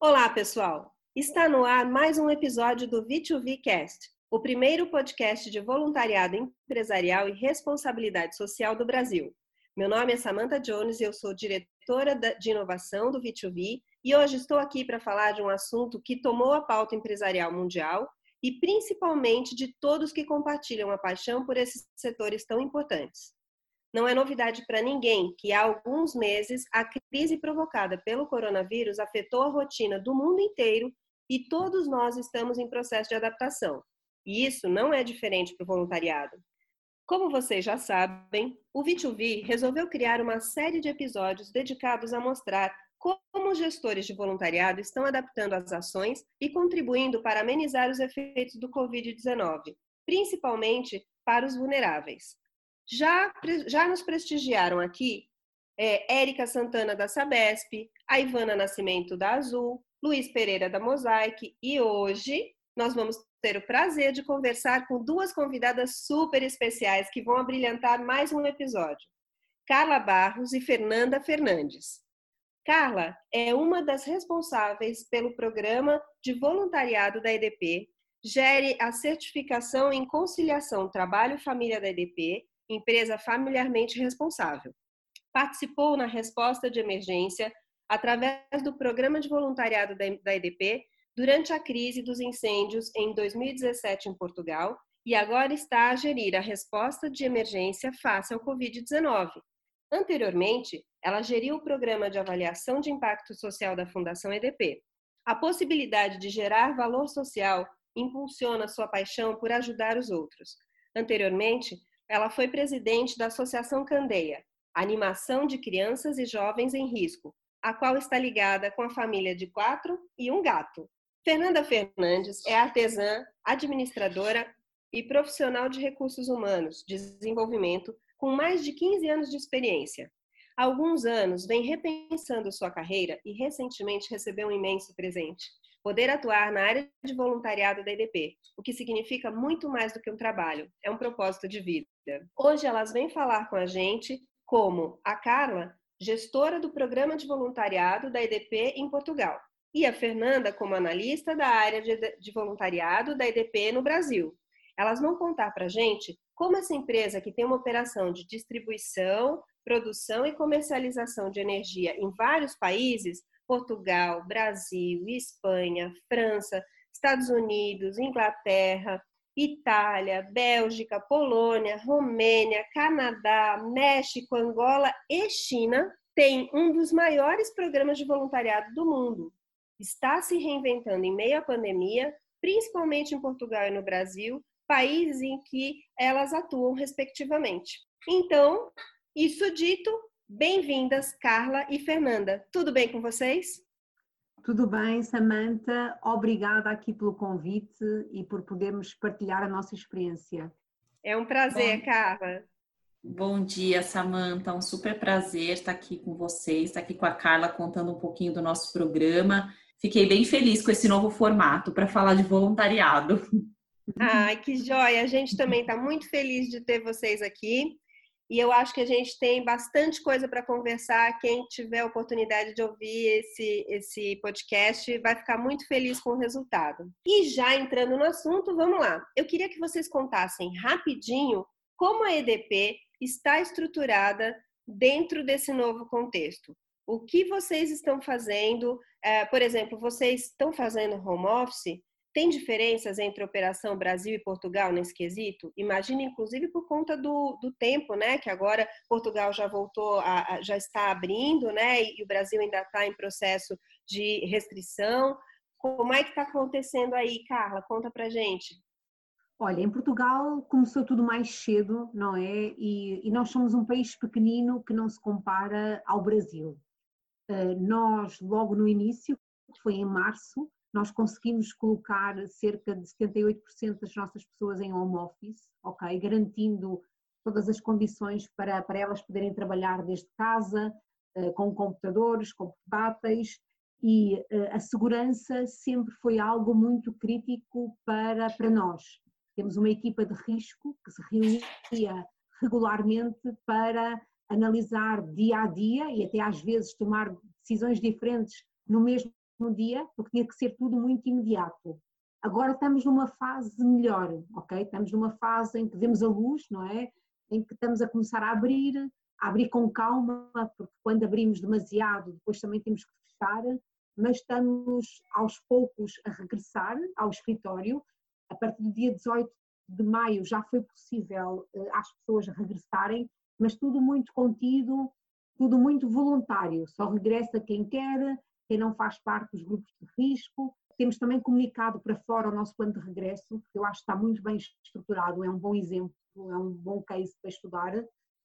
Olá, pessoal! Está no ar mais um episódio do V2V Cast, o primeiro podcast de voluntariado empresarial e responsabilidade social do Brasil. Meu nome é Samantha Jones e eu sou diretora de inovação do V2V e hoje estou aqui para falar de um assunto que tomou a pauta empresarial mundial e principalmente de todos que compartilham a paixão por esses setores tão importantes. Não é novidade para ninguém que há alguns meses a crise provocada pelo coronavírus afetou a rotina do mundo inteiro e todos nós estamos em processo de adaptação. E isso não é diferente para o voluntariado. Como vocês já sabem, o V2V resolveu criar uma série de episódios dedicados a mostrar como os gestores de voluntariado estão adaptando as ações e contribuindo para amenizar os efeitos do Covid-19, principalmente para os vulneráveis. Já, já nos prestigiaram aqui é, Érica Santana da Sabesp, a Ivana Nascimento da Azul, Luiz Pereira da Mosaic e hoje nós vamos ter o prazer de conversar com duas convidadas super especiais que vão abrilhantar mais um episódio. Carla Barros e Fernanda Fernandes. Carla é uma das responsáveis pelo programa de voluntariado da EDP, gere a certificação em conciliação trabalho-família da EDP, empresa familiarmente responsável. Participou na resposta de emergência através do programa de voluntariado da EDP durante a crise dos incêndios em 2017 em Portugal e agora está a gerir a resposta de emergência face ao Covid-19. Anteriormente, ela geriu o programa de avaliação de impacto social da Fundação EDP. A possibilidade de gerar valor social impulsiona sua paixão por ajudar os outros. Anteriormente, ela foi presidente da Associação Candeia, Animação de Crianças e Jovens em Risco, a qual está ligada com a família de quatro e um gato. Fernanda Fernandes é artesã, administradora e profissional de recursos humanos, desenvolvimento, com mais de 15 anos de experiência. Há alguns anos vem repensando sua carreira e recentemente recebeu um imenso presente: poder atuar na área de voluntariado da EDP, o que significa muito mais do que um trabalho, é um propósito de vida. Hoje elas vêm falar com a gente como a Carla, gestora do programa de voluntariado da EDP em Portugal, e a Fernanda como analista da área de voluntariado da EDP no Brasil. Elas vão contar para gente como essa empresa que tem uma operação de distribuição, produção e comercialização de energia em vários países Portugal, Brasil, Espanha, França, Estados Unidos, Inglaterra, Itália, Bélgica, Polônia, Romênia, Canadá, México, Angola e China tem um dos maiores programas de voluntariado do mundo. Está se reinventando em meio à pandemia, principalmente em Portugal e no Brasil, países em que elas atuam respectivamente. Então, isso dito, bem-vindas Carla e Fernanda. Tudo bem com vocês? Tudo bem, Samantha. Obrigada aqui pelo convite e por podermos partilhar a nossa experiência. É um prazer, Bom, Carla. Bom dia, Samantha. Um super prazer estar aqui com vocês, estar aqui com a Carla contando um pouquinho do nosso programa. Fiquei bem feliz com esse novo formato para falar de voluntariado. Ai, que joia! A gente também está muito feliz de ter vocês aqui. E eu acho que a gente tem bastante coisa para conversar. Quem tiver a oportunidade de ouvir esse, esse podcast vai ficar muito feliz com o resultado. E já entrando no assunto, vamos lá. Eu queria que vocês contassem rapidinho como a EDP está estruturada dentro desse novo contexto. O que vocês estão fazendo? É, por exemplo, vocês estão fazendo home office? Tem diferenças entre operação Brasil e Portugal nesse quesito? Imagina, inclusive, por conta do, do tempo, né? Que agora Portugal já voltou, a, a, já está abrindo, né? E, e o Brasil ainda está em processo de restrição. Como é que está acontecendo aí, Carla? Conta pra gente. Olha, em Portugal começou tudo mais cedo, não é? E, e, nós somos um país pequenino que não se compara ao Brasil. Uh, nós, logo no início, foi em março, nós conseguimos colocar cerca de 78% das nossas pessoas em home office, ok? Garantindo todas as condições para, para elas poderem trabalhar desde casa, eh, com computadores, com portáteis, e eh, a segurança sempre foi algo muito crítico para, para nós. Temos uma equipa de risco que se reunia regularmente para analisar dia a dia e até às vezes tomar decisões diferentes no mesmo dia, porque tinha que ser tudo muito imediato. Agora estamos numa fase melhor, ok? Estamos numa fase em que vemos a luz, não é? Em que estamos a começar a abrir, a abrir com calma, porque quando abrimos demasiado, depois também temos que fechar, mas estamos aos poucos a regressar ao escritório. A partir do dia 18 de maio já foi possível uh, às pessoas regressarem, mas tudo muito contido, tudo muito voluntário. Só regressa quem quer, quem não faz parte dos grupos de risco. Temos também comunicado para fora o nosso plano de regresso, que eu acho que está muito bem estruturado, é um bom exemplo, é um bom case para estudar.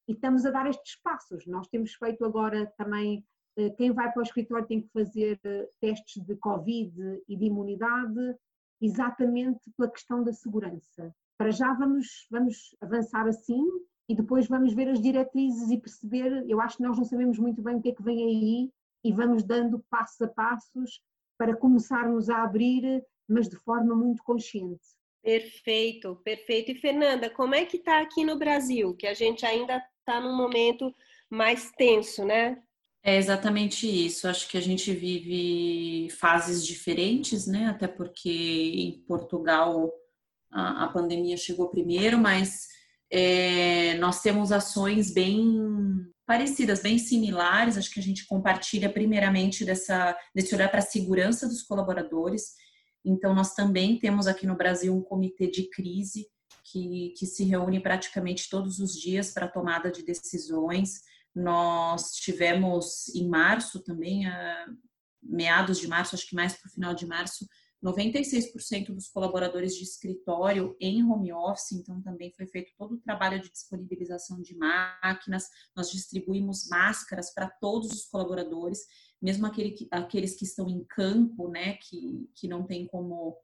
E estamos a dar estes passos. Nós temos feito agora também, eh, quem vai para o escritório tem que fazer eh, testes de Covid e de imunidade, exatamente pela questão da segurança. Para já vamos, vamos avançar assim e depois vamos ver as diretrizes e perceber. Eu acho que nós não sabemos muito bem o que é que vem aí e vamos dando passos a passos para começarmos a abrir, mas de forma muito consciente. Perfeito, perfeito. E Fernanda, como é que está aqui no Brasil? Que a gente ainda está num momento mais tenso, né? É exatamente isso. Acho que a gente vive fases diferentes, né? Até porque em Portugal a, a pandemia chegou primeiro, mas é, nós temos ações bem parecidas, bem similares. Acho que a gente compartilha primeiramente dessa, desse olhar para a segurança dos colaboradores. Então, nós também temos aqui no Brasil um comitê de crise que, que se reúne praticamente todos os dias para tomada de decisões. Nós tivemos em março também, a, meados de março, acho que mais para o final de março, 96% dos colaboradores de escritório em home office, então também foi feito todo o trabalho de disponibilização de máquinas, nós distribuímos máscaras para todos os colaboradores, mesmo aquele que, aqueles que estão em campo, né, que, que não tem como,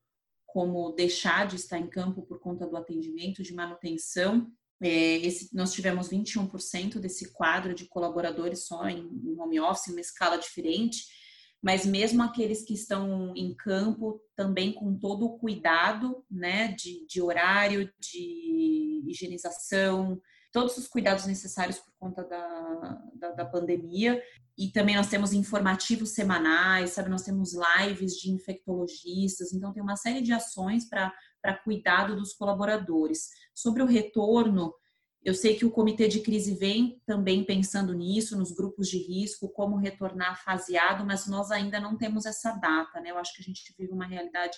como deixar de estar em campo por conta do atendimento, de manutenção. É, esse, nós tivemos 21% desse quadro de colaboradores só em, em home office, em uma escala diferente mas mesmo aqueles que estão em campo, também com todo o cuidado, né, de, de horário, de higienização, todos os cuidados necessários por conta da, da, da, pandemia. E também nós temos informativos semanais, sabe? Nós temos lives de infectologistas, então tem uma série de ações para cuidado dos colaboradores. Sobre o retorno, eu sei que o comitê de crise vem também pensando nisso, nos grupos de risco, como retornar faseado, mas nós ainda não temos essa data, né? Eu acho que a gente vive uma realidade,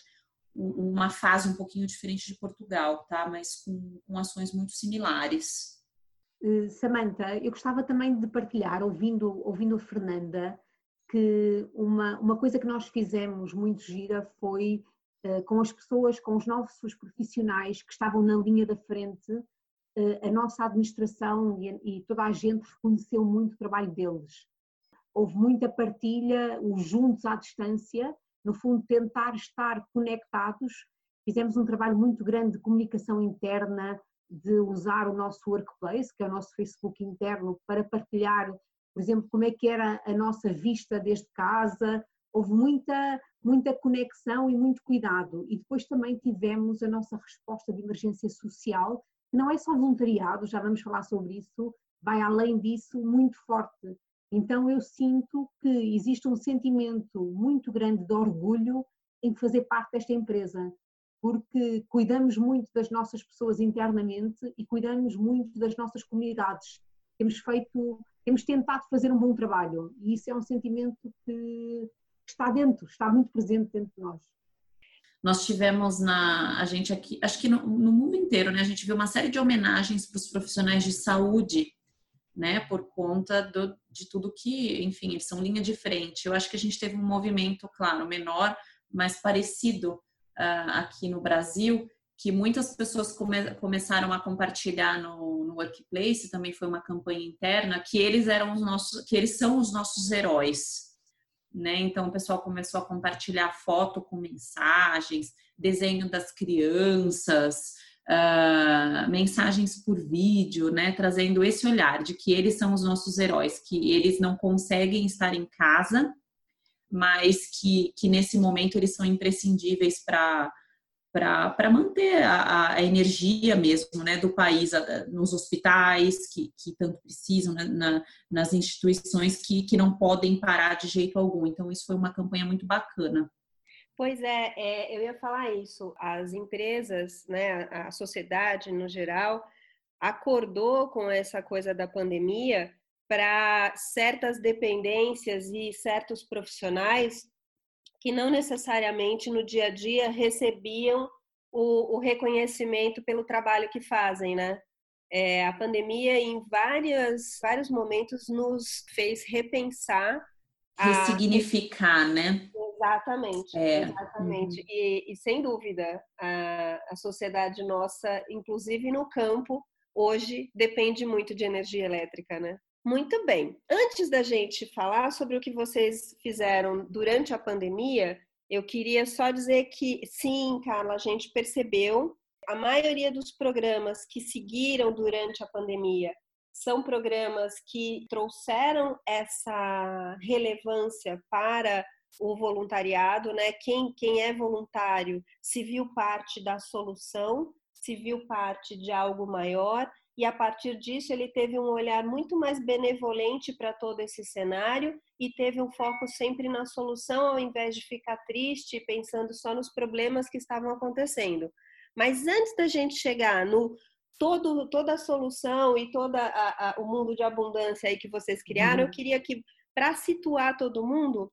uma fase um pouquinho diferente de Portugal, tá? Mas com, com ações muito similares. Uh, Samantha, eu gostava também de partilhar, ouvindo, ouvindo a Fernanda, que uma, uma coisa que nós fizemos muito gira foi uh, com as pessoas, com os nossos profissionais que estavam na linha da frente, a nossa administração e, toda a gente reconheceu muito o trabalho deles. Houve muita partilha, os juntos à distância, no fundo, tentar estar conectados. Fizemos um trabalho muito grande de comunicação interna, de usar o nosso workplace, que é o nosso Facebook interno, para partilhar, por exemplo, como é que era a nossa vista desde casa. Houve muita, muita conexão e muito cuidado. E depois também tivemos a nossa resposta de emergência social, não é só voluntariado, já vamos falar sobre isso, vai além disso muito forte. Então eu sinto que existe um sentimento muito grande de orgulho em fazer parte desta empresa, porque cuidamos muito das nossas pessoas internamente e cuidamos muito das nossas comunidades. Temos feito, temos tentado fazer um bom trabalho e isso é um sentimento que está dentro, está muito presente dentro de nós. Nós tivemos na a gente aqui, acho que no, no mundo inteiro, né? A gente viu uma série de homenagens para os profissionais de saúde, né? Por conta do, de tudo que, enfim, eles são linha de frente. Eu acho que a gente teve um movimento, claro, menor, mas parecido uh, aqui no Brasil, que muitas pessoas come, começaram a compartilhar no, no workplace, também foi uma campanha interna, que eles eram os nossos, que eles são os nossos heróis, né? Então o pessoal começou a compartilhar foto com mensagens, desenho das crianças, uh, mensagens por vídeo, né? Trazendo esse olhar de que eles são os nossos heróis, que eles não conseguem estar em casa, mas que, que nesse momento eles são imprescindíveis para para manter a, a, energia mesmo né, do país a, nos hospitais que, que tanto precisam, né, na, nas instituições que, que não podem parar de jeito algum. Então, isso foi uma campanha muito bacana. Pois é, é eu ia falar isso. As empresas, né, a sociedade no geral, acordou com essa coisa da pandemia para certas dependências e certos profissionais que não necessariamente no dia a dia recebiam o, o reconhecimento pelo trabalho que fazem, né? É, a pandemia, em várias, vários momentos, nos fez repensar. Ressignificar, a... né? Exatamente, é. exatamente. Uhum. E, e, sem dúvida, a, a sociedade nossa, inclusive no campo, hoje depende muito de energia elétrica, né? Muito bem. Antes da gente falar sobre o que vocês fizeram durante a pandemia, eu queria só dizer que sim, Carla, a gente percebeu a maioria dos programas que seguiram durante a pandemia são programas que trouxeram essa relevância para o voluntariado, né? Quem, quem é voluntário se viu parte da solução, se viu parte de algo maior e a partir disso ele teve um olhar muito mais benevolente para todo esse cenário e teve um foco sempre na solução ao invés de ficar triste pensando só nos problemas que estavam acontecendo. Mas antes da gente chegar no todo, toda a solução e todo o mundo de abundância aí que vocês criaram, uhum. eu queria que, para situar todo mundo,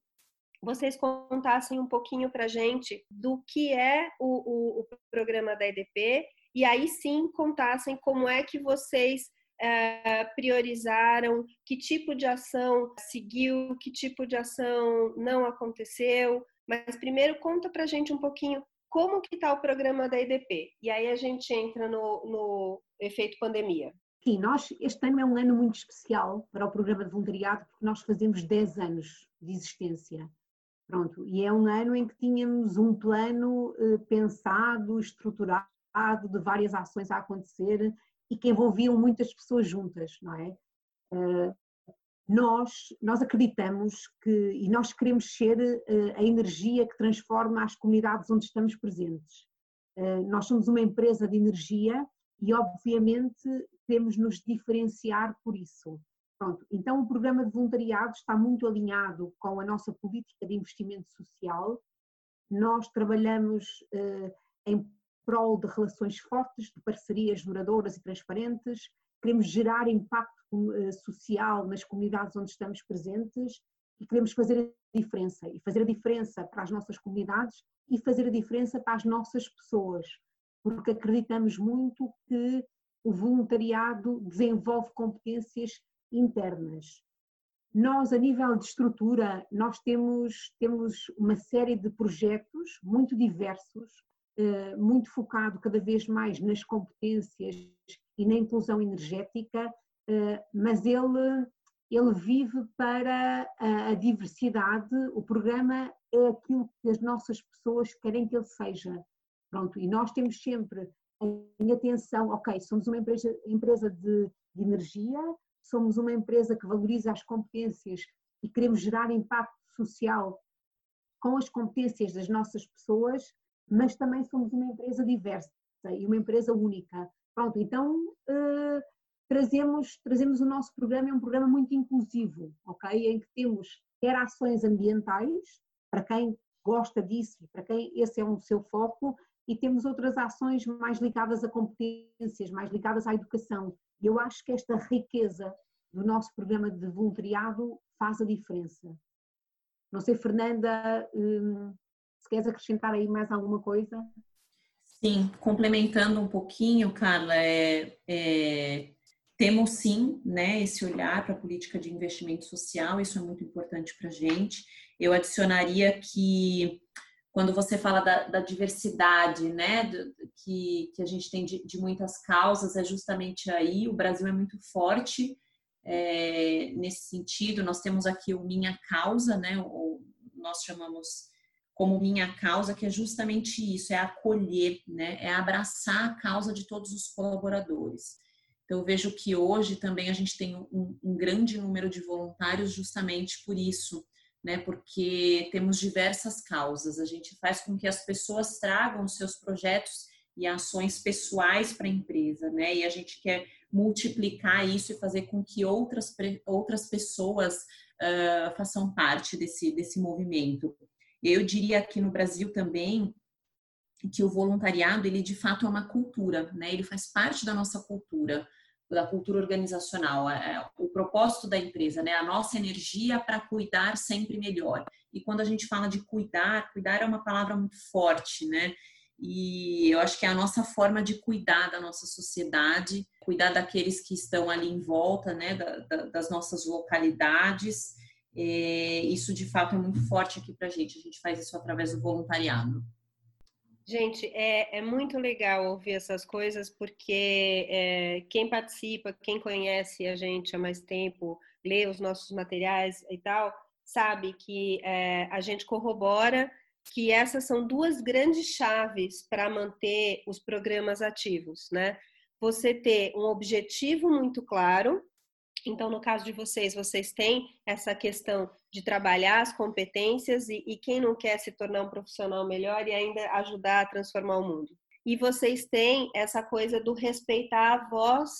vocês contassem um pouquinho para gente do que é o, o, o programa da EDP e aí sim contassem como é que vocês é, priorizaram, que tipo de ação seguiu, que tipo de ação não aconteceu. Mas primeiro conta para a gente um pouquinho como que está o programa da EDP. E aí a gente entra no, no efeito pandemia. Sim, nós, este ano é um ano muito especial para o programa de voluntariado, porque nós fazemos 10 anos de existência. Pronto, e é um ano em que tínhamos um plano eh, pensado, estruturado, de várias ações a acontecer e que envolviam muitas pessoas juntas, não é? Uh, nós, nós acreditamos que, e nós queremos ser uh, a energia que transforma as comunidades onde estamos presentes. Uh, nós somos uma empresa de energia e, obviamente, temos nos diferenciar por isso. Pronto, então o programa de voluntariado está muito alinhado com a nossa política de investimento social. Nós trabalhamos em prol de relações fortes, de parcerias duradouras e transparentes, queremos gerar impacto eh, social nas comunidades onde estamos presentes e queremos fazer a diferença. E fazer a diferença para as nossas comunidades e fazer a diferença para as nossas pessoas, porque acreditamos muito que o voluntariado desenvolve competências internas. Nós, a nível de estrutura, nós temos, temos uma série de projetos muito diversos muito focado cada vez mais nas competências e na inclusão energética, eh, mas ele, ele vive para a diversidade, o programa é aquilo que as nossas pessoas querem que ele seja. Pronto, e nós temos sempre em atenção, ok, somos uma empresa, empresa de, de energia, somos uma empresa que valoriza as competências e queremos gerar impacto social com as competências das nossas pessoas, mas também somos uma empresa diversa e uma empresa única. Pronto, então uh, trazemos, trazemos o nosso programa, é um programa muito inclusivo, ok? Em que temos quer ações ambientais, para quem gosta disso, para quem esse é o seu foco, e temos outras ações mais ligadas a competências, mais ligadas à educação. E eu acho que esta riqueza do nosso programa de voluntariado faz a diferença. Não sei, Fernanda, hum, se queres acrescentar aí mais alguma coisa? Sim, complementando um pouquinho, Carla, é, é, temos sim né, esse olhar para a política de investimento social, isso é muito importante para a gente. Eu adicionaria que quando você fala da, da diversidade, né, do, que, que a gente tem de, de, muitas causas, é justamente aí, o Brasil é muito forte é, nesse sentido. Nós temos aqui o Minha Causa, né, ou nós chamamos como minha causa, que é justamente isso, é acolher, né? é abraçar a causa de todos os colaboradores. Então, eu vejo que hoje também a gente tem um, um grande número de voluntários justamente por isso, né? Porque temos diversas causas. A gente faz com que as pessoas tragam os seus projetos e ações pessoais para a empresa, né? E a gente quer multiplicar isso e fazer com que outras, outras pessoas uh, façam parte desse, desse movimento. Eu diria aqui no Brasil também que o voluntariado, ele de fato é uma cultura, né? Ele faz parte da nossa cultura, da cultura organizacional, é, é o propósito da empresa, né? A nossa energia para cuidar sempre melhor. E quando a gente fala de cuidar, cuidar é uma palavra muito forte, né? E eu acho que é a nossa forma de cuidar da nossa sociedade, cuidar daqueles que estão ali em volta, né, da, da, das nossas localidades. É, isso de fato é muito forte aqui para a gente. A gente faz isso através do voluntariado. Gente, é, é muito legal ouvir essas coisas porque é, quem participa, quem conhece a gente há mais tempo, lê os nossos materiais e tal, sabe que é, a gente corrobora que essas são duas grandes chaves para manter os programas ativos, né? Você ter um objetivo muito claro. Então, no caso de vocês, vocês têm essa questão de trabalhar as competências e, e quem não quer se tornar um profissional melhor e ainda ajudar a transformar o mundo. E vocês têm essa coisa do respeitar a voz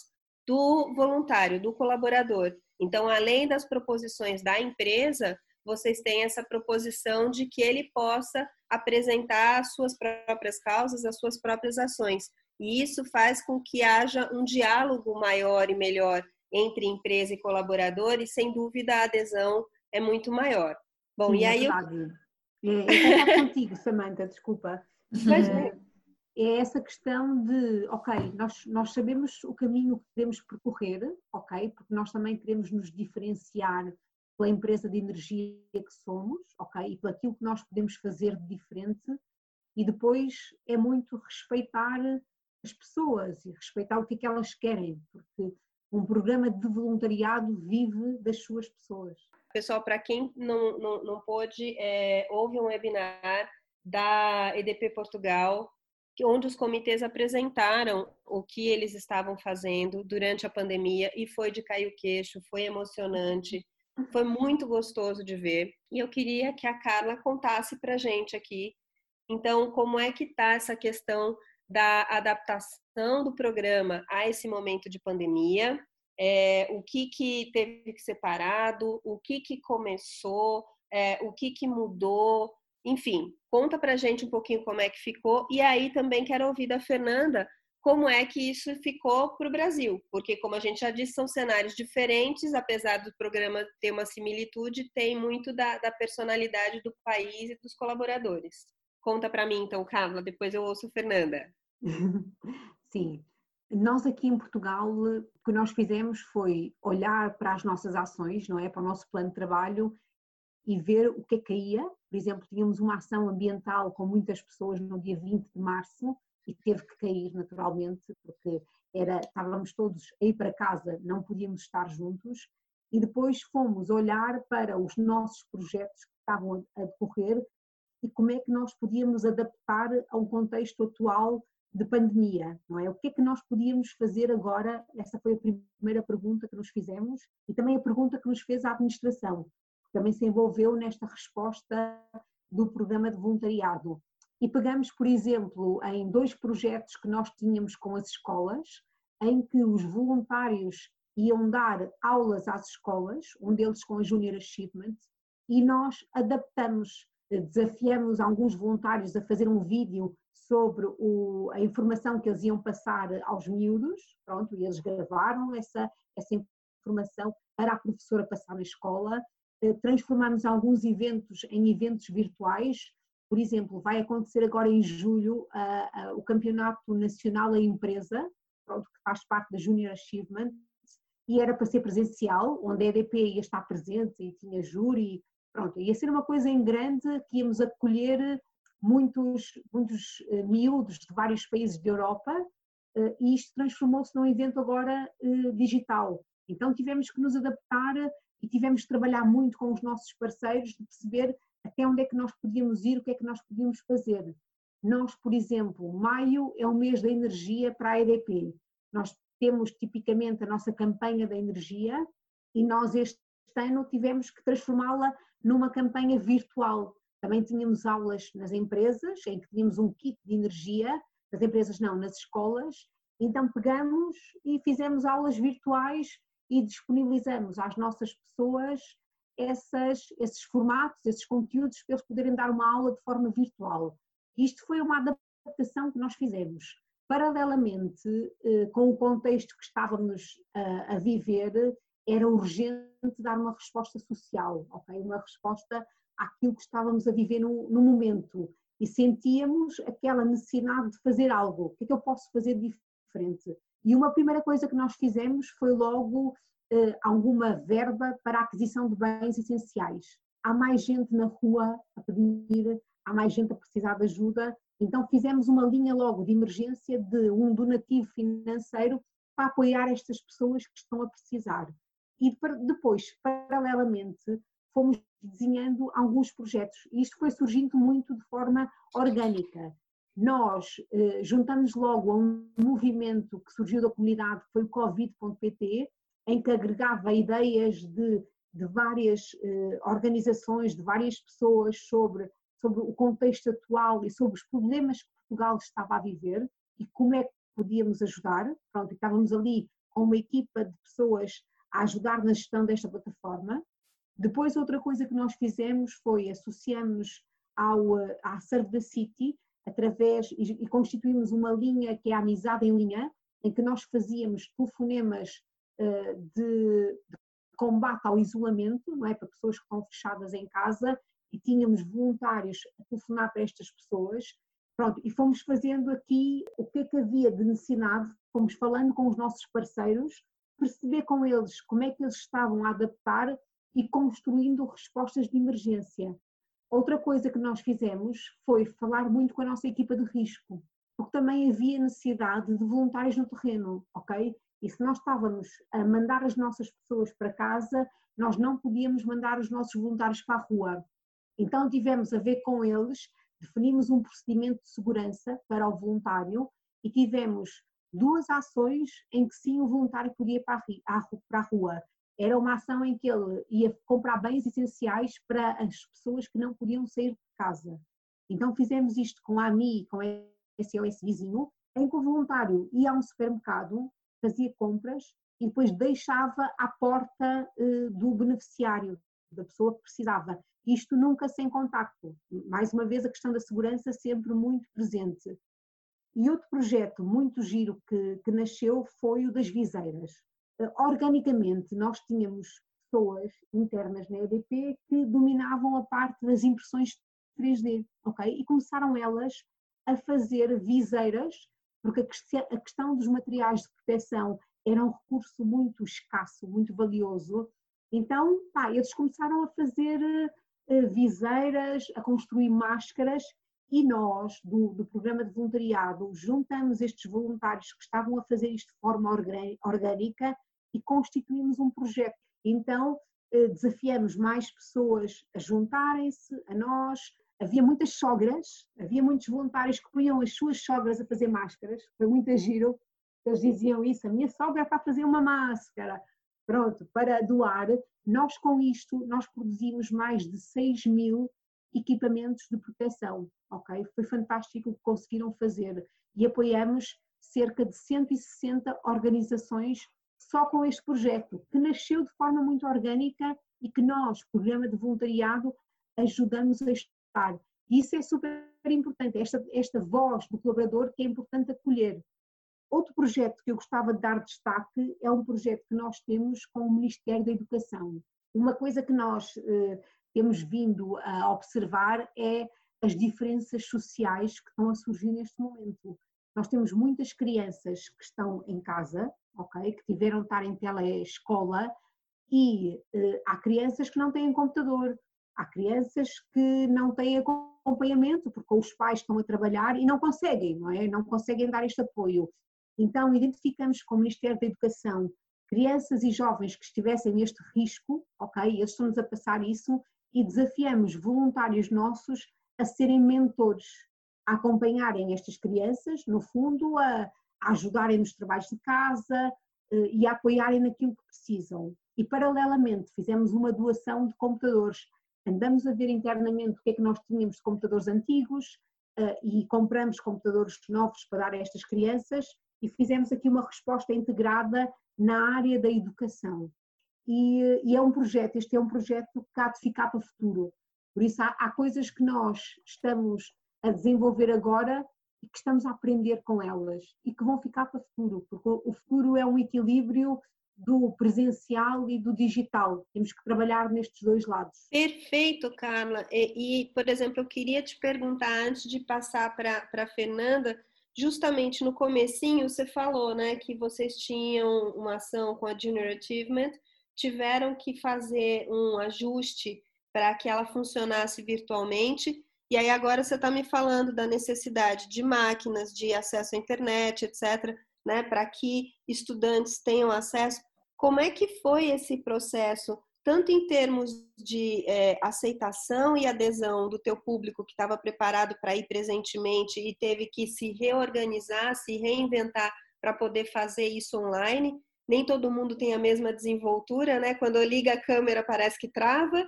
do voluntário, do colaborador. Então, além das proposições da empresa, vocês têm essa proposição de que ele possa apresentar as suas próprias causas, as suas próprias ações. E isso faz com que haja um diálogo maior e melhor entre empresa e colaborador, e sem dúvida a adesão é muito maior. Bom, Sim, e é aí. É, eu... É, eu contigo, Samanta, desculpa. Mas, é, é essa questão de, ok, nós, nós sabemos o caminho que queremos percorrer, ok, porque nós também queremos nos diferenciar pela empresa de energia que somos, ok? E pelo aquilo que nós podemos fazer de diferente. E depois é muito respeitar as pessoas e respeitar o que é que elas querem, porque um programa de voluntariado vive das suas pessoas. Pessoal, para quem não, não, não pôde, é, houve um webinar da EDP Portugal, onde os comitês apresentaram o que eles estavam fazendo durante a pandemia e foi de cair o queixo, foi emocionante. Foi muito gostoso de ver. E eu queria que a Carla contasse para gente aqui, então, como é que está essa questão da adaptação do programa a esse momento de pandemia, é, o que, que teve que ser parado, o que, que começou, é, o que, que mudou, enfim, conta para gente um pouquinho como é que ficou. E aí também quero ouvir da Fernanda como é que isso ficou para o Brasil, porque como a gente já disse, são cenários diferentes, apesar do programa ter uma similitude, tem muito da, da personalidade do país e dos colaboradores. Conta para mim então, Carla, depois eu ouço Fernanda. Sim, nós aqui em Portugal, o que nós fizemos foi olhar para as nossas ações, não é, para o nosso plano de trabalho e ver o que é que caía. Por exemplo, tínhamos uma ação ambiental com muitas pessoas no dia 20 de março, e teve que cair naturalmente, porque era, estávamos todos a ir para casa, não podíamos estar juntos, e depois fomos olhar para os nossos projetos que estavam a decorrer e como é que nós podíamos adaptar a um contexto atual de pandemia, não é? O que é que nós podíamos fazer agora? Essa foi a primeira pergunta que nos fizemos e também a pergunta que nos fez a administração, que também se envolveu nesta resposta do programa de voluntariado. E pegamos, por exemplo, em dois projetos que nós tínhamos com as escolas, em que os voluntários iam dar aulas às escolas, um deles com a Junior Achievement, e nós adaptamos, desafiamos alguns voluntários a fazer um vídeo sobre o, a informação que eles iam passar aos miúdos, pronto, e eles gravaram essa, essa informação para a professora passar na escola, eh, transformamos alguns eventos em eventos virtuais, por exemplo, vai acontecer agora em julho o Campeonato Nacional da Empresa, pronto, que faz parte da Junior Achievement, e era para ser presencial, onde a EDP ia estar presente e tinha júri, pronto, ia ser uma coisa em grande que íamos acolher muitos, muitos uh, miúdos de vários países da Europa uh, e isto transformou-se num evento agora uh, digital. Então tivemos que nos adaptar e tivemos que trabalhar muito com os nossos parceiros de perceber até onde é que nós podíamos ir, o que é que nós podíamos fazer. Nós, por exemplo, maio é o mês da energia para a EDP. Nós temos tipicamente a nossa campanha da energia e nós este ano tivemos que transformá-la numa campanha virtual. Também tínhamos aulas nas empresas, em que tínhamos um kit de energia, nas empresas não, nas escolas. Então pegamos e fizemos aulas virtuais e disponibilizamos às nossas pessoas essas, esses formatos, esses conteúdos para eles poderem dar uma aula de forma virtual. Isto foi uma adaptação que nós fizemos. Paralelamente, eh, com o contexto que estávamos a viver, era urgente dar uma resposta social, ok? Uma resposta àquilo que estávamos a viver no, no momento e sentíamos aquela necessidade de fazer algo. O que é que eu posso fazer diferente? E uma primeira coisa que nós fizemos foi logo eh, alguma verba para a aquisição de bens essenciais. Há mais gente na rua a pedir, há mais gente a precisar de ajuda, então fizemos uma linha logo de emergência de um donativo financeiro para apoiar estas pessoas que estão a precisar. E depois, paralelamente, fomos desenhando alguns projetos. E isto foi surgindo muito de forma orgânica. Nós eh, juntamos logo a um movimento que surgiu da comunidade, que foi o Covid.pt, em que agregava ideias de, de várias eh, organizações, de várias pessoas sobre, sobre o contexto atual e sobre os problemas que Portugal estava a viver e como é que podíamos ajudar. Pronto, estávamos ali com uma equipa de pessoas a ajudar na gestão desta plataforma. Depois, outra coisa que nós fizemos foi associamos ao, eh, à Serve the City através e, constituímos uma linha que é a Amizade em Linha, em que nós fazíamos telefonemas uh, de, de, combate ao isolamento, não é? Para pessoas que estão fechadas em casa e tínhamos voluntários a telefonar para estas pessoas. Pronto, e fomos fazendo aqui o que é que havia de necessidade, fomos falando com os nossos parceiros, perceber com eles como é que eles estavam a adaptar e construindo respostas de emergência. Outra coisa que nós fizemos foi falar muito com a nossa equipa de risco, porque também havia necessidade de voluntários no terreno, ok? E se nós estávamos a mandar as nossas pessoas para casa, nós não podíamos mandar os nossos voluntários para a rua. Então tivemos a ver com eles, definimos um procedimento de segurança para o voluntário e tivemos duas ações em que sim o voluntário podia ir para a rua. Era uma ação em que ele ia comprar bens essenciais para as pessoas que não podiam sair de casa. Então fizemos isto com a AMI, com a SOS Vizinho, em que o voluntário ia a um supermercado, fazia compras e depois deixava à porta uh, do beneficiário, da pessoa que precisava. Isto nunca sem contacto. Mais uma vez, a questão da segurança sempre muito presente. E outro projeto muito giro que, que nasceu foi o das viseiras. Eh, organicamente nós tínhamos pessoas internas na EDP que dominavam a parte das impressões 3D, ok? E começaram elas a fazer viseiras, porque a questão dos materiais de proteção era um recurso muito escasso, muito valioso. Então, pá, eles começaram a fazer uh, viseiras, a construir máscaras e nós, do, do, programa de voluntariado, juntamos estes voluntários que estavam a fazer isto de forma orgânica e constituímos um projeto. Então, eh, desafiamos mais pessoas a juntarem-se a nós. Havia muitas sogras, havia muitos voluntários que punham as suas sogras a fazer máscaras, foi muito giro. Eles diziam isso: a minha sogra está a fazer uma máscara. Pronto, para doar. Nós, com isto, nós produzimos mais de 6 mil equipamentos de proteção, ok? Foi fantástico o que conseguiram fazer e apoiamos cerca de 160 organizações só com este projeto, que nasceu de forma muito orgânica e que nós, programa de voluntariado, ajudamos a estar. E isso é super importante, esta, esta voz do colaborador que é importante acolher. Outro projeto que eu gostava de dar destaque é um projeto que nós temos com o Ministério da Educação. Uma coisa que nós eh, temos vindo a observar é as diferenças sociais que estão a surgir neste momento. Nós temos muitas crianças que estão em casa, ok, que tiveram de estar em telescola e uh, há crianças que não têm computador, há crianças que não têm acompanhamento porque os pais estão a trabalhar e não conseguem, não é? Não conseguem dar este apoio. Então identificamos com o Ministério da Educação crianças e jovens que estivessem neste risco, ok? Eles estão-nos a passar isso e desafiamos voluntários nossos a serem mentores, a acompanharem estas crianças, no fundo, a, a ajudarem nos trabalhos de casa, e a apoiarem naquilo que precisam. E, paralelamente, fizemos uma doação de computadores. Andamos a ver internamente o que é que nós tínhamos de computadores antigos e compramos computadores novos para dar a estas crianças e fizemos aqui uma resposta integrada na área da educação. E, e, é um projeto, este é um projeto que há de ficar para o futuro. Por isso há, há coisas que nós estamos a desenvolver agora e que estamos a aprender com elas e que vão ficar para o futuro, porque o futuro é um equilíbrio do presencial e do digital. Temos que trabalhar nestes dois lados. Perfeito, Carla. E, e por exemplo, eu queria te perguntar antes de passar para a Fernanda, justamente no comecinho você falou, né, que vocês tinham uma ação com a Junior Achievement, tiveram que fazer um ajuste para que ela funcionasse virtualmente. E aí agora você está me falando da necessidade de máquinas, de acesso à internet, etc., né, para que estudantes tenham acesso. Como é que foi esse processo, tanto em termos de é, aceitação e adesão do teu público que estava preparado para ir presentemente e teve que se reorganizar, se reinventar para poder fazer isso online? Nem todo mundo tem a mesma desenvoltura, né? Quando liga a câmera parece que trava.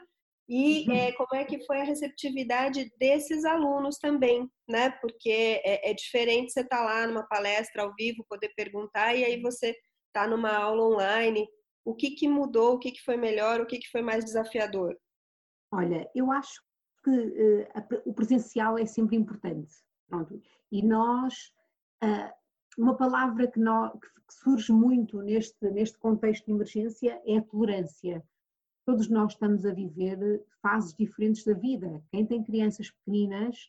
E é, como é que foi a receptividade desses alunos também, né? Porque é, é diferente você estar tá lá numa palestra ao vivo, poder perguntar, e aí você está numa aula online. O que, que mudou, o que, que foi melhor, o que, que foi mais desafiador? Olha, eu acho que uh, o presencial é sempre importante. Pronto. E nós, uh, uma palavra que, que surge muito neste, neste contexto de emergência é a tolerância todos nós estamos a viver fases diferentes da vida. Quem tem crianças pequeninas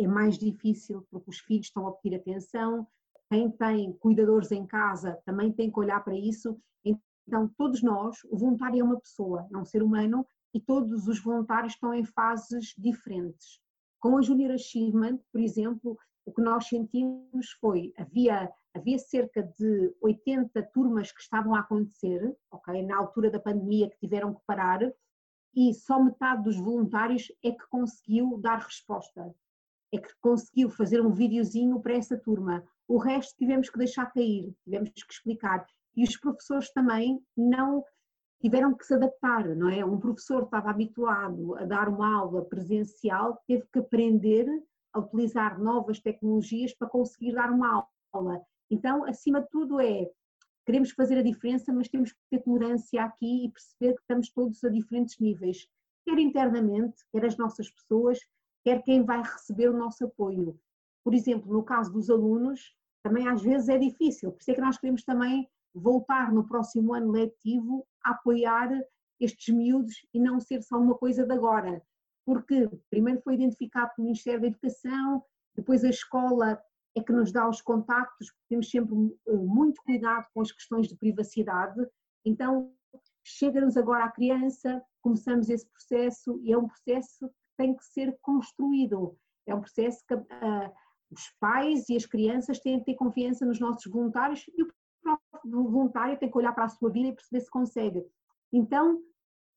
é mais difícil porque os filhos estão a pedir atenção, quem tem cuidadores em casa também tem que olhar para isso. Então, todos nós, o voluntário é uma pessoa, é um ser humano, e todos os voluntários estão em fases diferentes. Com a Junior Achievement, por exemplo, o que nós sentimos foi, havia havia cerca de 80 turmas que estavam a acontecer, ok, na altura da pandemia que tiveram que parar, e só metade dos voluntários é que conseguiu dar resposta, é que conseguiu fazer um videozinho para essa turma. O resto tivemos que deixar cair, tivemos que explicar. E os professores também não tiveram que se adaptar, não é? Um professor estava habituado a dar uma aula presencial, teve que aprender a utilizar novas tecnologias para conseguir dar uma aula. Então, acima de tudo, é queremos fazer a diferença, mas temos que ter tolerância aqui e perceber que estamos todos a diferentes níveis, quer internamente, quer as nossas pessoas, quer quem vai receber o nosso apoio. Por exemplo, no caso dos alunos, também às vezes é difícil, por isso é que nós queremos também voltar no próximo ano letivo a apoiar estes miúdos e não ser só uma coisa de agora. Porque primeiro foi identificado pelo Ministério da Educação, depois a escola é que nos dá os contactos, temos sempre eh, muito cuidado com as questões de privacidade. Então, chega-nos agora a criança, começamos esse processo e é um processo que tem que ser construído. É um processo que uh, os pais e as crianças têm que ter confiança nos nossos voluntários e o próprio voluntário tem que olhar para a sua vida e perceber se consegue. Então,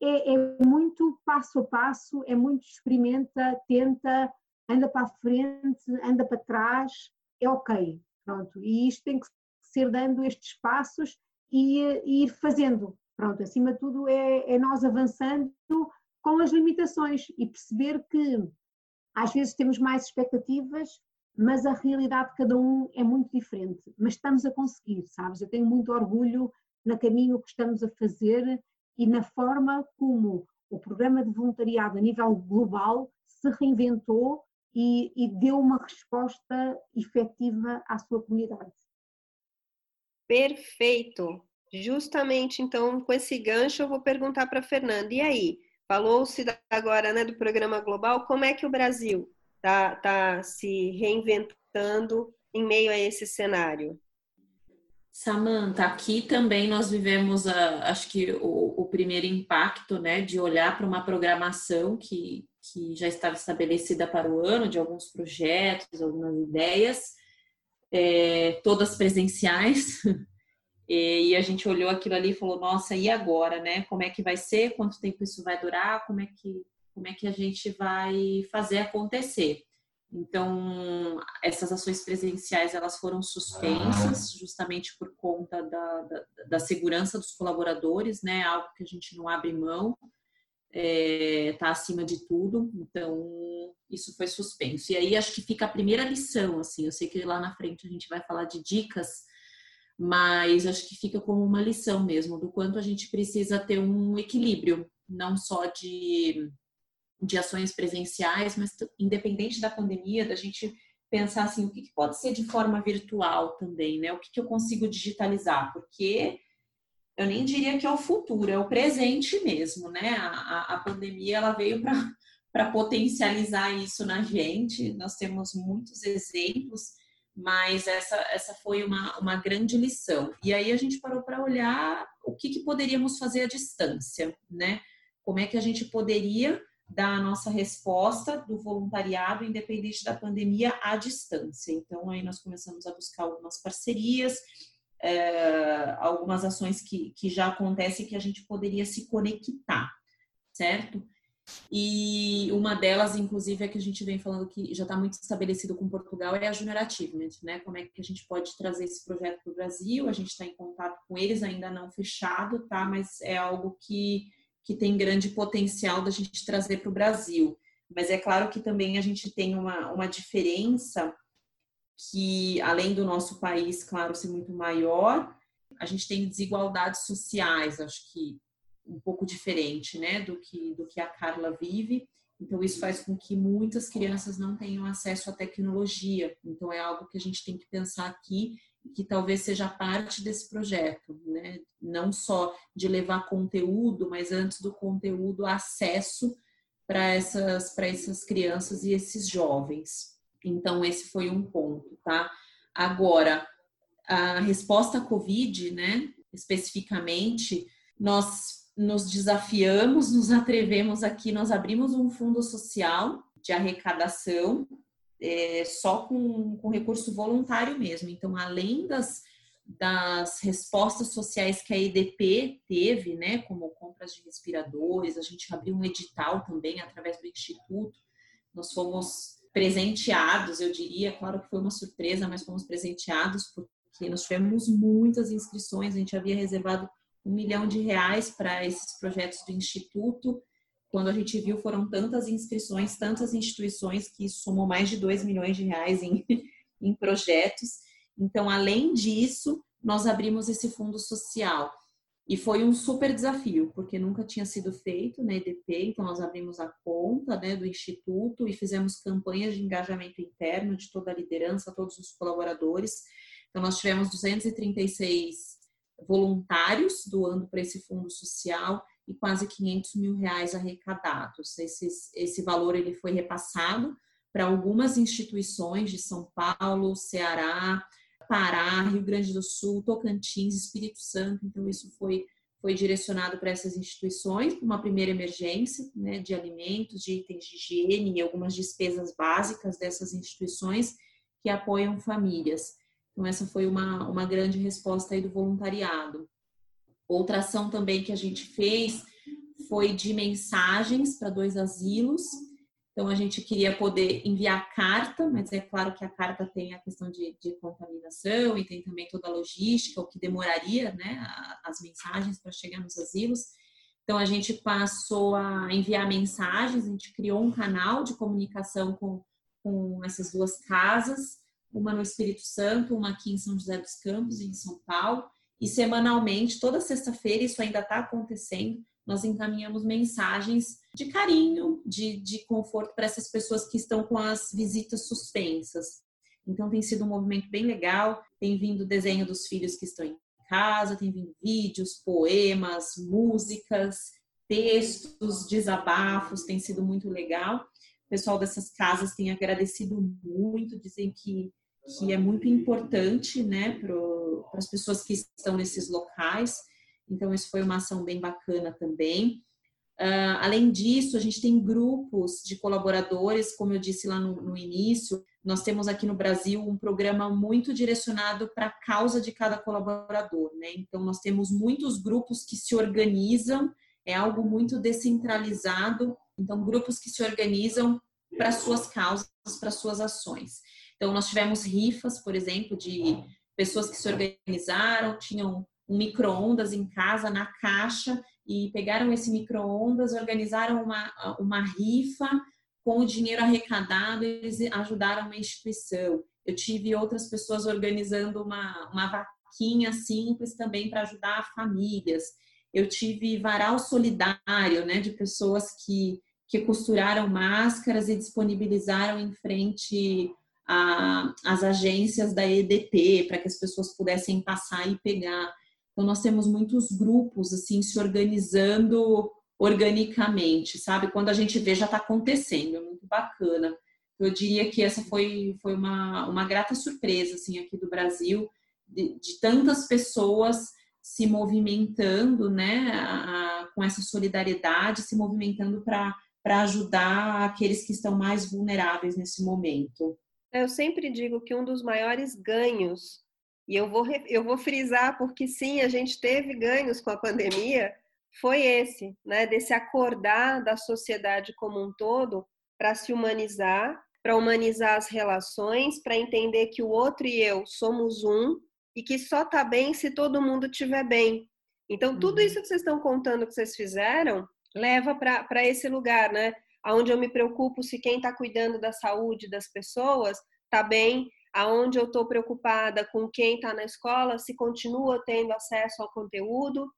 é, é muito passo a passo, é muito experimenta, tenta, anda para a frente, anda para trás, é ok, pronto. E isto tem que ser dando estes passos e, e ir fazendo, pronto. Acima de tudo é, é nós avançando com as limitações e perceber que às vezes temos mais expectativas, mas a realidade de cada um é muito diferente. Mas estamos a conseguir, sabes? Eu tenho muito orgulho no caminho que estamos a fazer e na forma como o programa de voluntariado a nível global se reinventou e, e deu uma resposta efetiva à sua comunidade. Perfeito. Justamente, então, com esse gancho, eu vou perguntar para a Fernanda. E aí, falou-se agora né, do programa global, como é que o Brasil está tá se reinventando em meio a esse cenário? Samanta, aqui também nós vivemos, a, acho que o, o primeiro impacto, né, de olhar para uma programação que, que já estava estabelecida para o ano, de alguns projetos, algumas ideias, é, todas presenciais. E, e a gente olhou aquilo ali e falou: nossa, e agora, né? Como é que vai ser? Quanto tempo isso vai durar? Como é que, como é que a gente vai fazer acontecer? Então, essas ações presenciais elas foram suspensas justamente por conta da, da, da segurança dos colaboradores, né? Algo que a gente não abre mão, está é, tá acima de tudo. Então, isso foi suspenso. E aí acho que fica a primeira lição, assim. Eu sei que lá na frente a gente vai falar de dicas, mas acho que fica como uma lição mesmo do quanto a gente precisa ter um equilíbrio, não só de de ações presenciais, mas independente da pandemia, da gente pensar assim, o que, pode ser de forma virtual também, né? O que, que eu consigo digitalizar? Porque eu nem diria que é o futuro, é o presente mesmo, né? A, a pandemia ela veio para potencializar isso na gente. Nós temos muitos exemplos, mas essa, essa foi uma, uma grande lição. E aí a gente parou para olhar o que, que poderíamos fazer à distância, né? Como é que a gente poderia da nossa resposta do voluntariado independente da pandemia à distância. Então, aí nós começamos a buscar algumas parcerias, é, algumas ações que, que já acontecem que a gente poderia se conectar, certo? E uma delas, inclusive, é que a gente vem falando que já está muito estabelecido com Portugal, é a Junior Achievement, né? Como é que a gente pode trazer esse projeto para o Brasil? A gente está em contato com eles, ainda não fechado, tá? Mas é algo que que tem grande potencial da gente trazer para o Brasil. Mas é claro que também a gente tem uma, uma diferença que, além do nosso país, claro, ser muito maior, a gente tem desigualdades sociais, acho que um pouco diferente, né, do que, do que a Carla vive. Então, isso faz com que muitas crianças não tenham acesso à tecnologia. Então, é algo que a gente tem que pensar aqui que talvez seja parte desse projeto, né? Não só de levar conteúdo, mas antes do conteúdo, acesso para essas, essas crianças e esses jovens. Então, esse foi um ponto, tá? Agora, a resposta à Covid, né? Especificamente, nós nos desafiamos, nos atrevemos aqui, nós abrimos um fundo social de arrecadação é, só com, com recurso voluntário mesmo. Então, além das, das respostas sociais que a EDP teve, né, como compras de respiradores, a gente abriu um edital também através do Instituto, nós fomos presenteados, eu diria, claro que foi uma surpresa, mas fomos presenteados porque nós tivemos muitas inscrições, a gente havia reservado um milhão de reais para esses projetos do Instituto, quando a gente viu, foram tantas inscrições, tantas instituições que somou mais de 2 milhões de reais em, em projetos. Então, além disso, nós abrimos esse fundo social. E foi um super desafio, porque nunca tinha sido feito na EDP, então nós abrimos a conta né, do Instituto e fizemos campanhas de engajamento interno de toda a liderança, todos os colaboradores. Então, nós tivemos 236 voluntários doando para esse fundo social e quase 500 mil reais arrecadados. Esse, esse valor ele foi repassado para algumas instituições de São Paulo, Ceará, Pará, Rio Grande do Sul, Tocantins, Espírito Santo. Então, isso foi, foi direcionado para essas instituições, para uma primeira emergência né, de alimentos, de itens de higiene e algumas despesas básicas dessas instituições que apoiam famílias. Então, essa foi uma, uma grande resposta aí do voluntariado. Outra ação também que a gente fez foi de mensagens para dois asilos. Então, a gente queria poder enviar carta, mas é claro que a carta tem a questão de, de contaminação e tem também toda a logística, o que demoraria, né, as mensagens para chegar nos asilos. Então, a gente passou a enviar mensagens, a gente criou um canal de comunicação com, com essas duas casas, uma no Espírito Santo, uma aqui em São José dos Campos, em São Paulo. E semanalmente, toda sexta-feira, isso ainda está acontecendo, nós encaminhamos mensagens de carinho, de, de conforto para essas pessoas que estão com as visitas suspensas. Então tem sido um movimento bem legal, tem vindo desenho dos filhos que estão em casa, tem vindo vídeos, poemas, músicas, textos, desabafos, tem sido muito legal. O pessoal dessas casas tem agradecido muito, dizem que, que é muito importante né, para as pessoas que estão nesses locais. Então, isso foi uma ação bem bacana também. Uh, além disso, a gente tem grupos de colaboradores, como eu disse lá no, no início, nós temos aqui no Brasil um programa muito direcionado para a causa de cada colaborador, né? Então, nós temos muitos grupos que se organizam, é algo muito descentralizado, então, grupos que se organizam para suas causas, para suas ações. Então, nós tivemos rifas, por exemplo, de pessoas que se organizaram, tinham um micro-ondas em casa, na caixa, e pegaram esse micro-ondas, organizaram uma, uma rifa com o dinheiro arrecadado, eles ajudaram uma instituição. Eu tive outras pessoas organizando uma, uma vaquinha simples também para ajudar famílias. Eu tive varal solidário, né, de pessoas que, que costuraram máscaras e disponibilizaram em frente às agências da EDP para que as pessoas pudessem passar e pegar. Então nós temos muitos grupos assim se organizando organicamente, sabe? Quando a gente vê já está acontecendo, é muito bacana. Eu diria que essa foi, foi uma, uma grata surpresa assim aqui do Brasil, de, de tantas pessoas se movimentando, né, a, a, com essa solidariedade, se movimentando para ajudar aqueles que estão mais vulneráveis nesse momento. Eu sempre digo que um dos maiores ganhos, e eu vou, eu vou frisar porque sim, a gente teve ganhos com a pandemia, foi esse, né, desse acordar da sociedade como um todo para se humanizar, para humanizar as relações, para entender que o outro e eu somos um e que só tá bem se todo mundo estiver bem. Então, tudo uhum. isso que vocês estão contando que vocês fizeram leva para esse lugar, né? Onde eu me preocupo se quem está cuidando da saúde das pessoas está bem, aonde eu estou preocupada com quem está na escola, se continua tendo acesso ao conteúdo,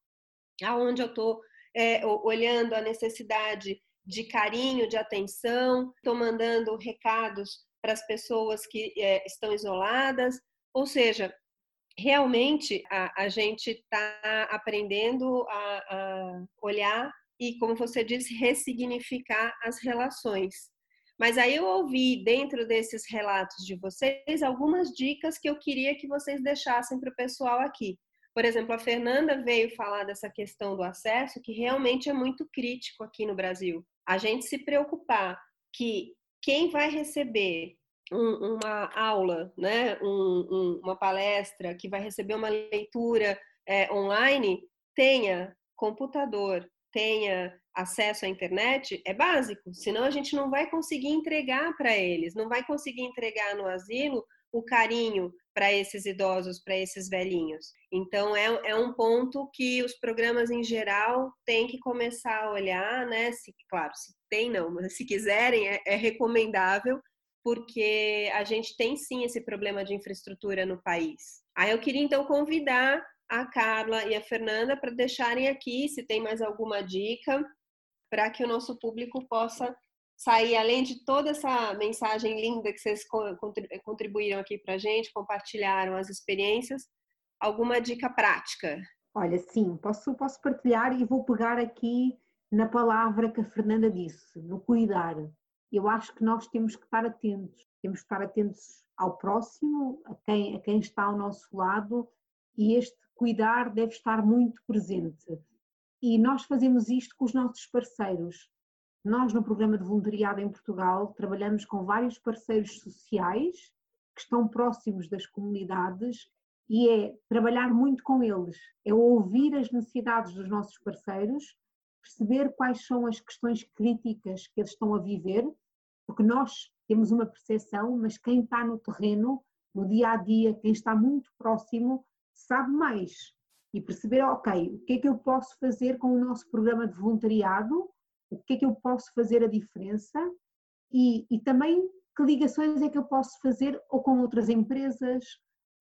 aonde eu estou é, olhando a necessidade de carinho, de atenção, estou mandando recados para as pessoas que é, estão isoladas, ou seja, realmente a, a gente está aprendendo a, a olhar e, como você disse, ressignificar as relações. Mas aí eu ouvi dentro desses relatos de vocês algumas dicas que eu queria que vocês deixassem para o pessoal aqui. Por exemplo, a Fernanda veio falar dessa questão do acesso, que realmente é muito crítico aqui no Brasil. A gente se preocupar que quem vai receber um, uma aula, né, um, um, uma palestra, que vai receber uma leitura é, online, tenha computador, tenha acesso à internet, é básico. Senão a gente não vai conseguir entregar para eles, não vai conseguir entregar no asilo o carinho para esses idosos, para esses velhinhos. Então, é, é um ponto que os programas em geral têm que começar a olhar, né? Se, claro, se tem não, mas se quiserem, é, é recomendável porque a gente tem sim esse problema de infraestrutura no país. Aí eu queria então convidar a Carla e a Fernanda para deixarem aqui se tem mais alguma dica para que o nosso público possa sair além de toda essa mensagem linda que vocês contribuíram aqui para a gente, compartilharam as experiências, alguma dica prática? Olha, sim, posso, posso partilhar e vou pegar aqui na palavra que a Fernanda disse, no cuidar eu acho que nós temos que estar atentos, temos que estar atentos ao próximo, a quem, a quem está ao nosso lado e este cuidar deve estar muito presente. E nós fazemos isto com os nossos parceiros. Nós, no programa de voluntariado em Portugal, trabalhamos com vários parceiros sociais que estão próximos das comunidades e é trabalhar muito com eles, é ouvir as necessidades dos nossos parceiros, perceber quais são as questões críticas que eles estão a viver porque nós temos uma percepção, mas quem está no terreno, no dia a dia, quem está muito próximo, sabe mais. E perceber, ok, o que é que eu posso fazer com o nosso programa de voluntariado, o que é que eu posso fazer a diferença e, e também que ligações é que eu posso fazer ou com outras empresas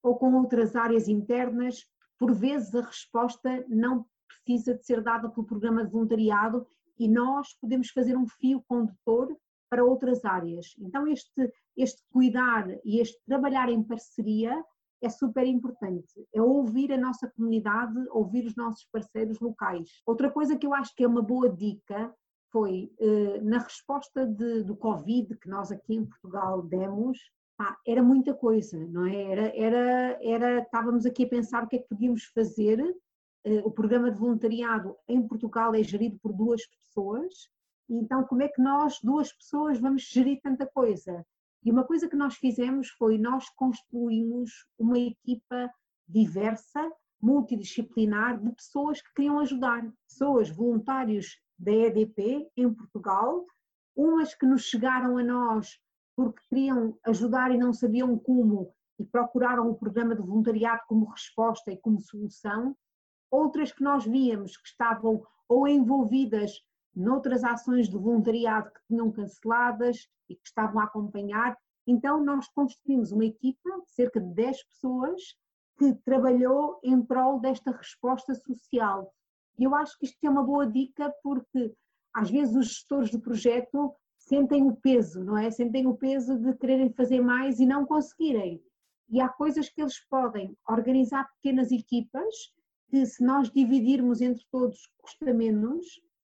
ou com outras áreas internas. Por vezes a resposta não precisa de ser dada pelo programa de voluntariado e nós podemos fazer um fio condutor para outras áreas. Então, este, este cuidar e este trabalhar em parceria é super importante. É ouvir a nossa comunidade, ouvir os nossos parceiros locais. Outra coisa que eu acho que é uma boa dica foi eh, na resposta de, do Covid que nós aqui em Portugal demos, era muita coisa, não é? Era, era, era, estávamos aqui a pensar o que é que podíamos fazer. Eh, o programa de voluntariado em Portugal é gerido por duas pessoas então, como é que nós, duas pessoas, vamos gerir tanta coisa? E uma coisa que nós fizemos foi nós construímos uma equipa diversa, multidisciplinar, de pessoas que queriam ajudar, pessoas voluntários da EDP em Portugal, umas que nos chegaram a nós porque queriam ajudar e não sabiam como e procuraram o programa de voluntariado como resposta e como solução, outras que nós víamos que estavam ou envolvidas noutras ações de voluntariado que tinham canceladas e que estavam a acompanhar. Então, nós constituímos uma equipa cerca de 10 pessoas que trabalhou em prol desta resposta social. E eu acho que isto é uma boa dica porque às vezes os gestores de projeto sentem o peso, não é? Sentem o peso de quererem fazer mais e não conseguirem. E há coisas que eles podem organizar pequenas equipas que se nós dividirmos entre todos custa menos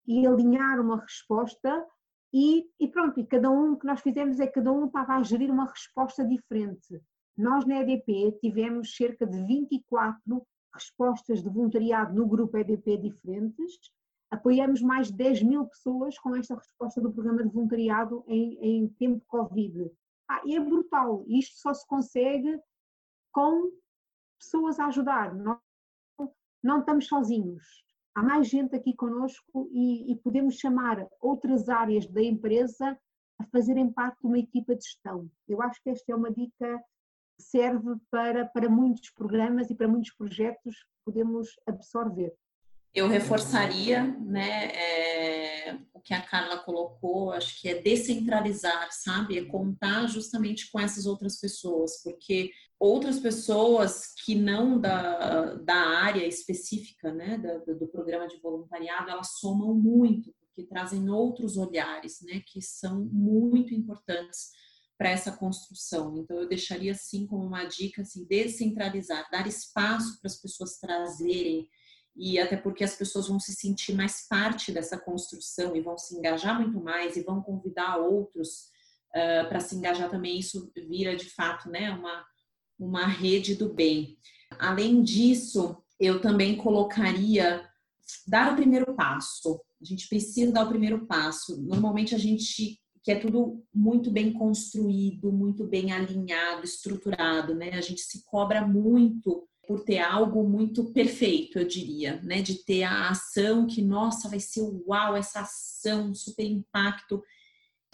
e alinhar uma resposta e, e, pronto, e cada um que nós fizemos é que cada um estava a gerir uma resposta diferente. Nós na EDP tivemos cerca de 24 respostas de voluntariado no grupo EDP diferentes, apoiamos mais de 10 mil pessoas com esta resposta do programa de voluntariado em, em tempo Covid. Ah, é brutal, isto só se consegue com pessoas a ajudar, não, não estamos sozinhos há mais gente aqui conosco e, e, podemos chamar outras áreas da empresa a fazerem parte de uma equipa de gestão. Eu acho que esta é uma dica que serve para, para muitos programas e para muitos projetos que podemos absorver. Eu reforçaria né, o que a Carla colocou, acho que é descentralizar, sabe? É contar justamente com essas outras pessoas, porque outras pessoas que não da, da área específica né, da, do programa de voluntariado, elas somam muito, porque trazem outros olhares né, que são muito importantes para essa construção. Então, eu deixaria assim como uma dica, assim, descentralizar, dar espaço para as pessoas trazerem, e até porque as pessoas vão se sentir mais parte dessa construção e vão se engajar muito mais e vão convidar outros uh, para se engajar também. Isso vira, de fato, né, uma uma rede do bem. Além disso, eu também colocaria dar o primeiro passo. A gente precisa dar o primeiro passo. Normalmente a gente quer tudo muito bem construído, muito bem alinhado, estruturado, né? A gente se cobra muito por ter algo muito perfeito, eu diria, né? De ter a ação que, nossa, vai ser uau, essa ação, super impacto.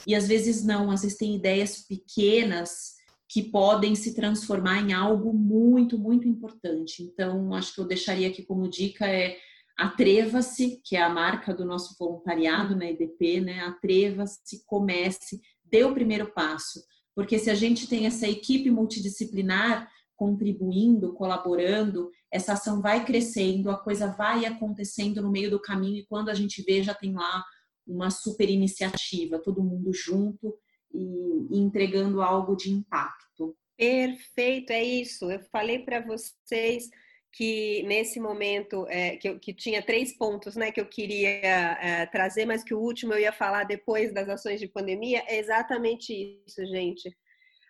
E às vezes não, às vezes tem ideias pequenas que podem se transformar em algo muito, muito importante. Então, acho que eu deixaria aqui como dica é atreva-se, que é a marca do nosso voluntariado na EDP, né? Atreva-se, comece, dê o primeiro passo. Porque se a gente tem essa equipe multidisciplinar contribuindo, colaborando, essa ação vai crescendo, a coisa vai acontecendo no meio do caminho e quando a gente vê já tem lá uma super iniciativa, todo mundo junto e, entregando algo de impacto. Perfeito, é isso. Eu falei para vocês que nesse momento é, que, que tinha três pontos né, que eu queria é, trazer, mas que o último eu ia falar depois das ações de pandemia, é exatamente isso, gente.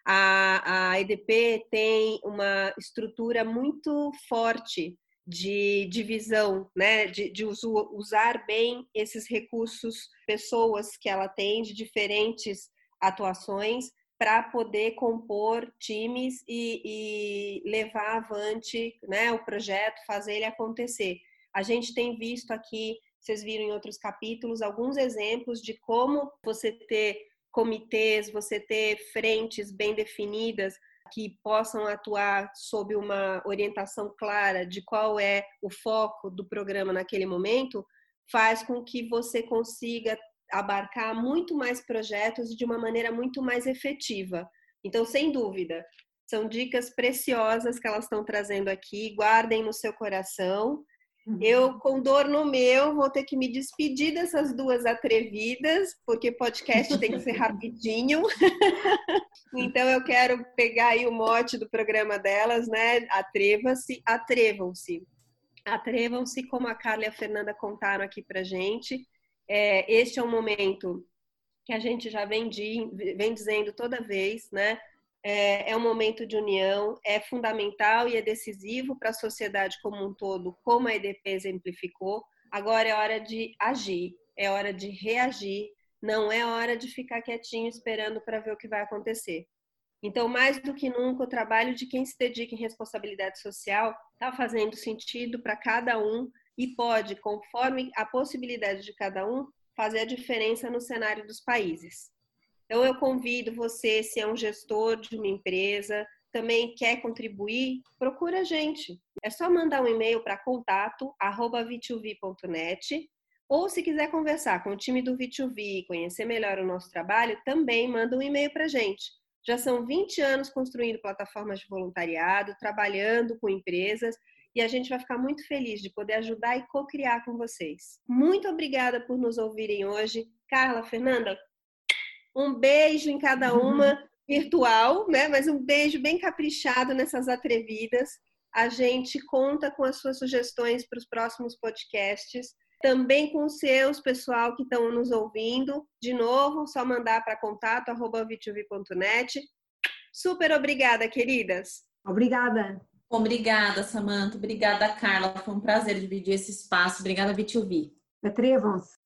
A, a EDP tem uma estrutura muito forte de divisão, né, de, de usar bem esses recursos, pessoas que ela tem de diferentes atuações para poder compor times e, e, levar avante né, o projeto, fazer ele acontecer. A gente tem visto aqui, vocês viram em outros capítulos, alguns exemplos de como você ter comitês, você ter frentes bem definidas que possam atuar sob uma orientação clara de qual é o foco do programa naquele momento, faz com que você consiga abarcar muito mais projetos de uma maneira muito mais efetiva. Então, sem dúvida, são dicas preciosas que elas estão trazendo aqui. Guardem no seu coração. Uhum. Eu, com dor no meu, vou ter que me despedir dessas duas atrevidas, porque podcast tem que ser rapidinho. então, eu quero pegar aí o mote do programa delas, né? Atreva-se, atrevam-se. Atrevam-se, como a Carla e a Fernanda contaram aqui pra gente é, este é um momento que a gente já vem, de, vem dizendo toda vez, né? É, é um momento de união, é fundamental e é decisivo para a sociedade como um todo, como a EDP exemplificou. Agora é hora de agir, é hora de reagir, não é hora de ficar quietinho esperando para ver o que vai acontecer. Então, mais do que nunca, o trabalho de quem se dedica em responsabilidade social está fazendo sentido para cada um e pode, conforme a possibilidade de cada um, fazer a diferença no cenário dos países. Então, eu convido você, se é um gestor de uma empresa, também quer contribuir, procura a gente. É só mandar um e-mail para contato@v2v.net ou se quiser conversar com o time do V2V, conhecer melhor o nosso trabalho, também manda um e-mail para a gente. Já são 20 anos construindo plataformas de voluntariado, trabalhando com empresas e a gente vai ficar muito feliz de poder ajudar e co-criar com vocês. Muito obrigada por nos ouvirem hoje. Carla, Fernanda, um beijo em cada uma, virtual, né? Mas um beijo bem caprichado nessas atrevidas. A gente conta com as suas sugestões para os próximos podcasts. Também com os seus, pessoal, que estão nos ouvindo. De novo, só mandar para contato.vituv.net. Super obrigada, queridas. Obrigada. Obrigada, Samanta. Obrigada, Carla. Foi um prazer dividir esse espaço. Obrigada, V2V. Atrevam-se.